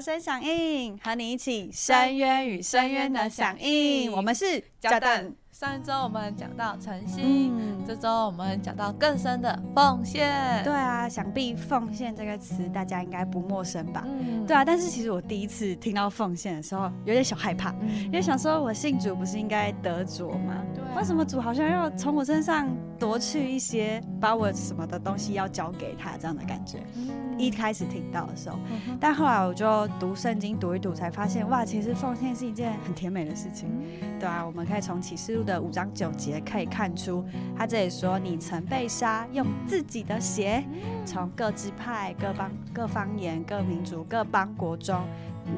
声响应，和你一起深渊与深渊的响应。我们是加蛋。上一周我们讲到诚心，嗯这周我们讲到更深的奉献。对，啊，想必奉献这个词大家应该不陌生吧？嗯对啊，但是其实我第一次听到奉献的时候，有点小害怕，因为想说我信主不是应该得着吗？对啊为什么主好像要从我身上夺去一些，把我什么的东西要交给他这样的感觉？一开始听到的时候，嗯但后来我就读圣经读一读，才发现哇，其实奉献是一件很甜美的事情。对啊，我们可以从启示录的五章九节可以看出，他这里说：“你曾被杀，用自己的血，从各支派、各邦、各方言、各民族、各邦国中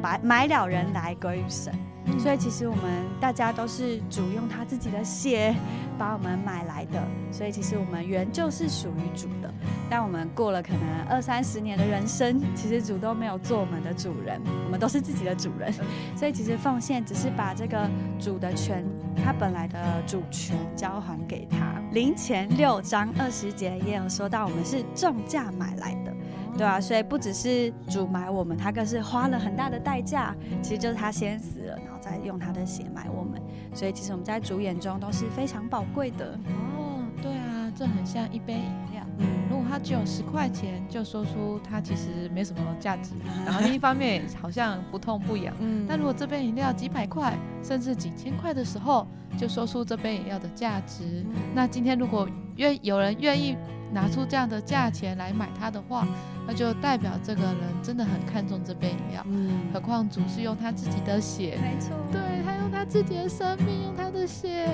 买买了人来归于神。”所以其实我们大家都是主用他自己的血把我们买来的，所以其实我们原就是属于主的。但我们过了可能二三十年的人生，其实主都没有做我们的主人，我们都是自己的主人。所以其实奉献只是把这个主的权，他本来的主权交还给他。林前六章二十节也有说到，我们是重价买来的。对啊，所以不只是主买我们，他更是花了很大的代价，其实就是他先死了，然后再用他的血买我们。所以其实我们在主眼中都是非常宝贵的。哦，对啊，这很像一杯饮料。嗯如果它只有十块钱，就说出它其实没什么价值，然后另一方面好像不痛不痒。嗯但如果这杯饮料几百块，甚至几千块的时候，就说出这杯饮料的价值。那今天如果愿有人愿意拿出这样的价钱来买它的话，那就代表这个人真的很看重这杯饮料。嗯何况主是用他自己的血，没错，对他用他自己的生命，用他的血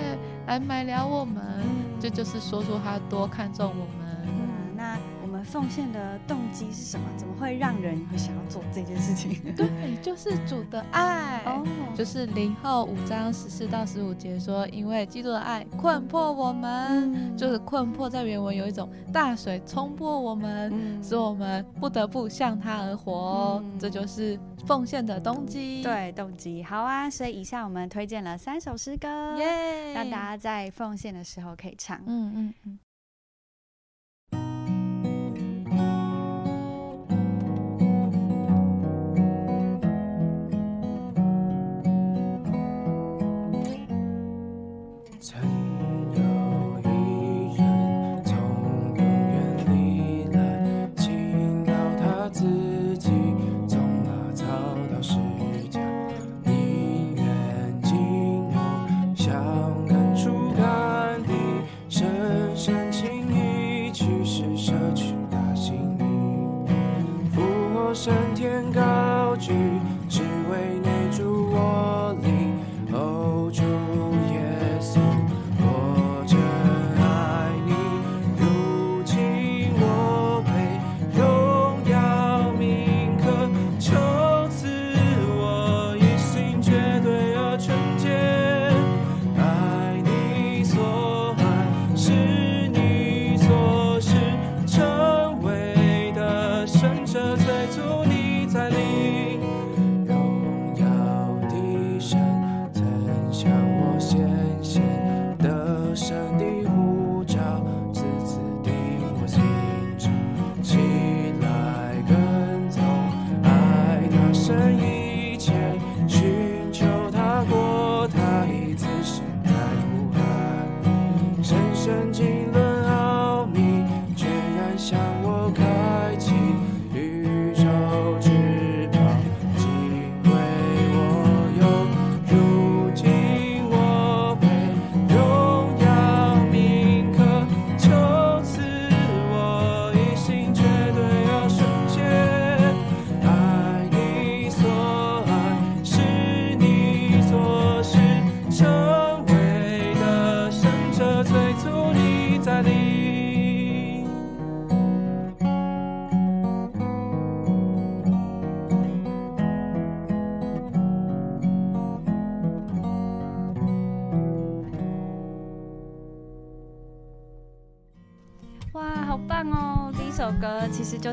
来买了我们，这就是说出他多看重我们。奉献的动机是什么？怎么会让人会想要做这件事情？对，就是主的爱。哦，就是零后五章十四到十五节说，因为基督的爱困迫我们，嗯就是困迫在原文有一种大水冲破我们，嗯使我们不得不向他而活这就是奉献的动机。，对动机好啊。所以以下我们推荐了三首诗歌，耶，让大家在奉献的时候可以唱。嗯嗯嗯。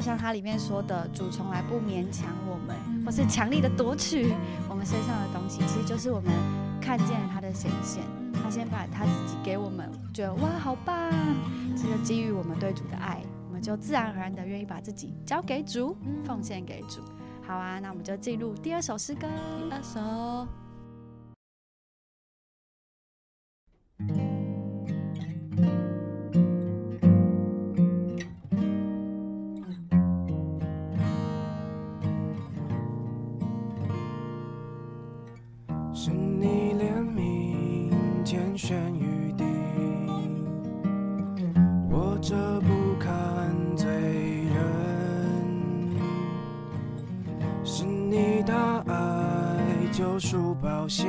像它里面说的，主从来不勉强我们，或是强力的夺取我们身上的东西，其实就是我们看见了他的显现，他先把他自己给我们，觉得哇好棒，这就基于我们对主的爱，我们就自然而然的愿意把自己交给主，奉献给主。好啊，那我们就进入第二首诗歌。第二首。天选于地，我这不堪罪人。是你大爱救赎宝血，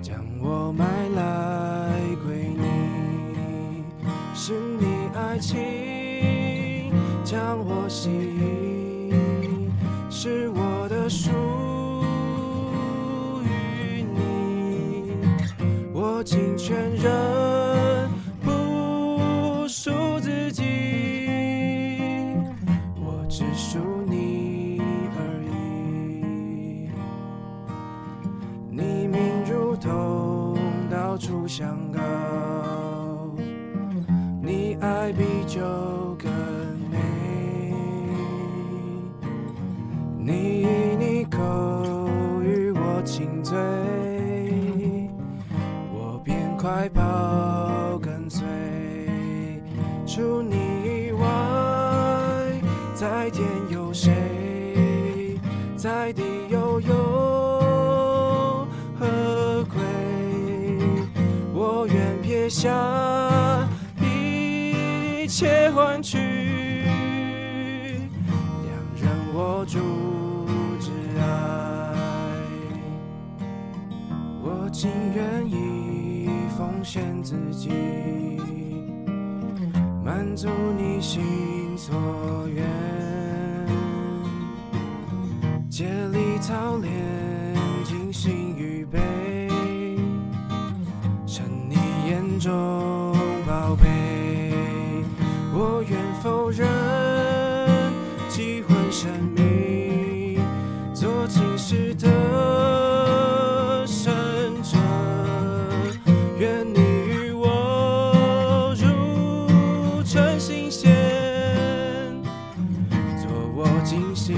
将我买来归你。是你爱情将我吸引，是我的尽全人不属自己，我只属你而已。你命如同到处相告，你爱比酒更美。你下一切换取，两人握住挚爱。我情愿意奉献自己，满足你心所愿。竭力操练，情事的圣者。愿你与我如成新鲜，做我精心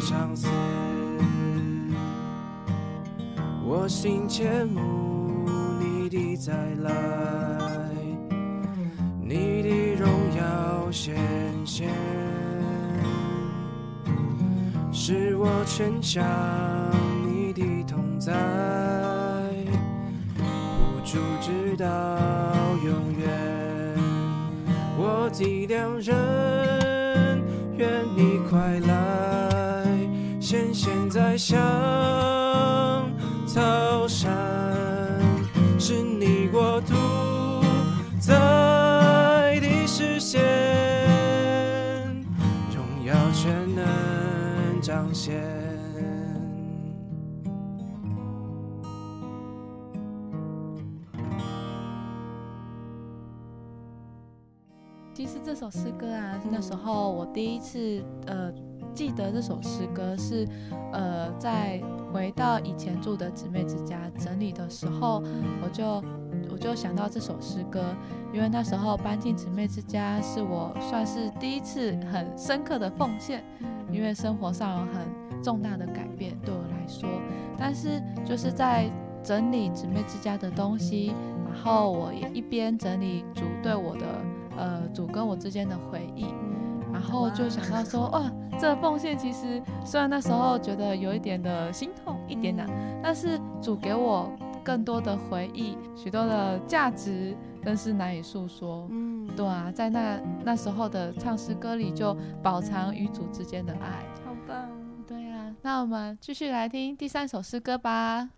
相思。我心切慕你的再来，是我牵强你的同在，无助直到永远。我的良人，愿你快来，显现在香其实这首诗歌啊，那时候我第一次呃记得这首诗歌是呃在回到以前住的姊妹之家整理的时候，我就我就想到这首诗歌，因为那时候搬进姊妹之家是我算是第一次很深刻的奉献，因为生活上有很重大的改变对我来说，但是就是在整理姊妹之家的东西，然后我也一边整理主对我的呃主跟我之间的回忆，然后就想到说，哇，这个奉献其实虽然那时候觉得有一点的心痛，一点点，但是主给我更多的回忆，许多的价值，更是难以诉说。嗯，对啊，在那那时候的唱诗歌里，就饱尝与主之间的爱。好棒。对啊，那我们继续来听第三首诗歌吧。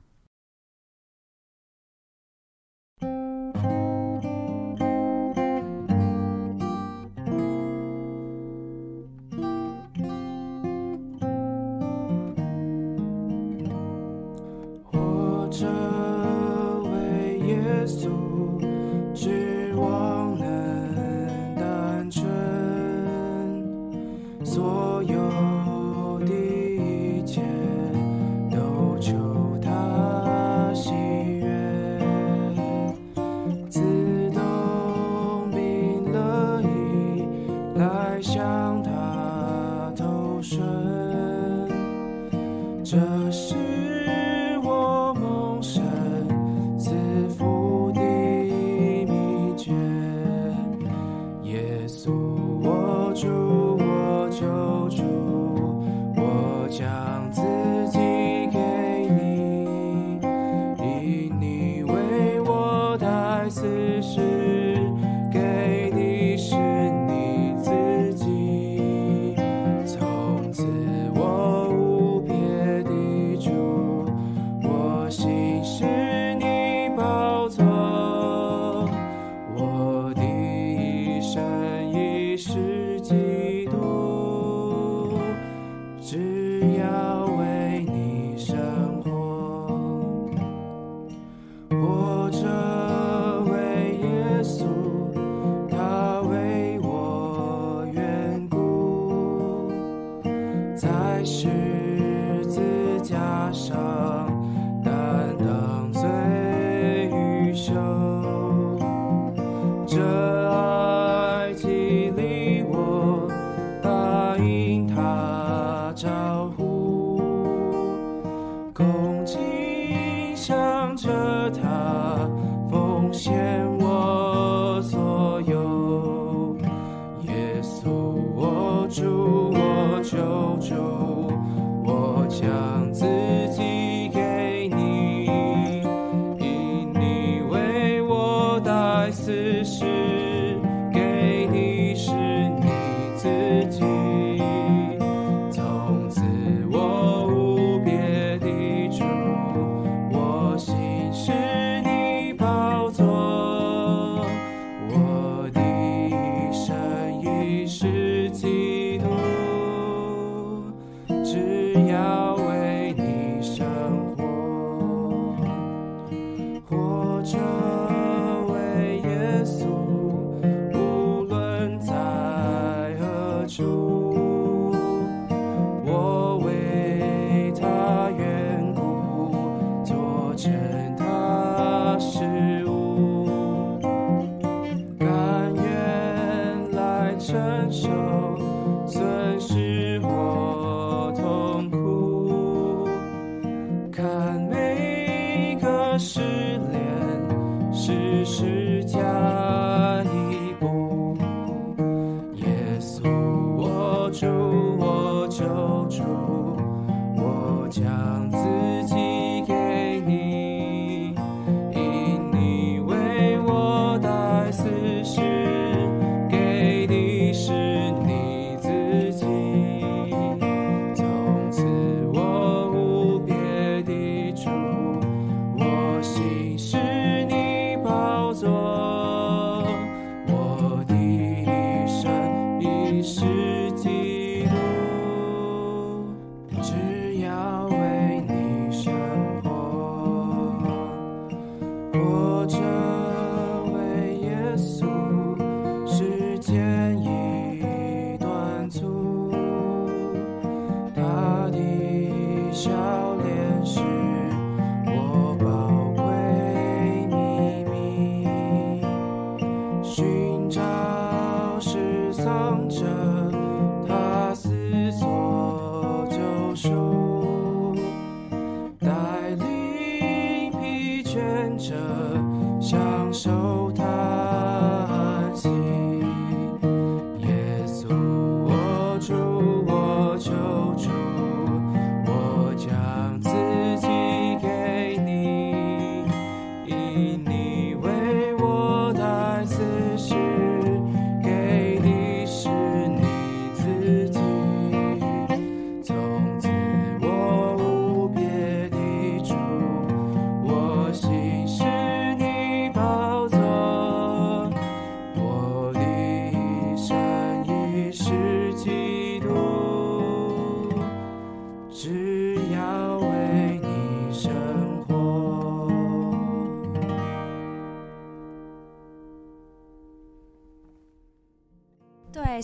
奉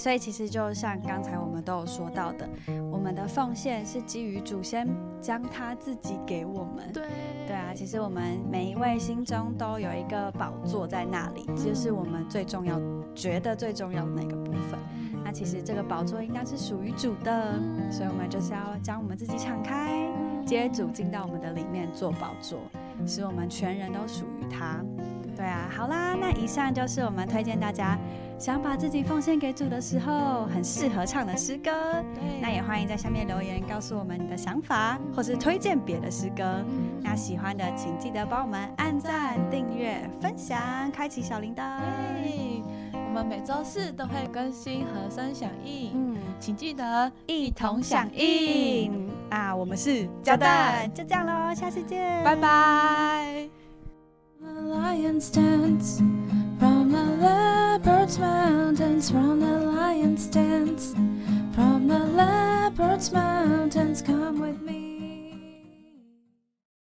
所以其实就像刚才我们都有说到的，我们的奉献是基于祖先将他自己给我们。对对啊，其实我们每一位心中都有一个宝座在那里，就是我们最重要、觉得最重要的那个部分。那其实这个宝座应该是属于主的，所以我们就是要将我们自己敞开，接主进到我们的里面做宝座，使我们全人都属于他。对啊，好啦，那以上就是我们推荐大家想把自己奉献给主的时候，很适合唱的诗歌。对那也欢迎在下面留言告诉我们你的想法，或是推荐别的诗歌。嗯那喜欢的请记得帮我们按赞、订阅、分享、开启小铃铛。对，我们每周四都会更新和声响应，嗯，请记得一同响应啊！我们是加蛋，就这样喽，下次见，拜拜。Lion's dance from the leopard's mountains, from the lion's dance from the leopard's mountains. Come with me.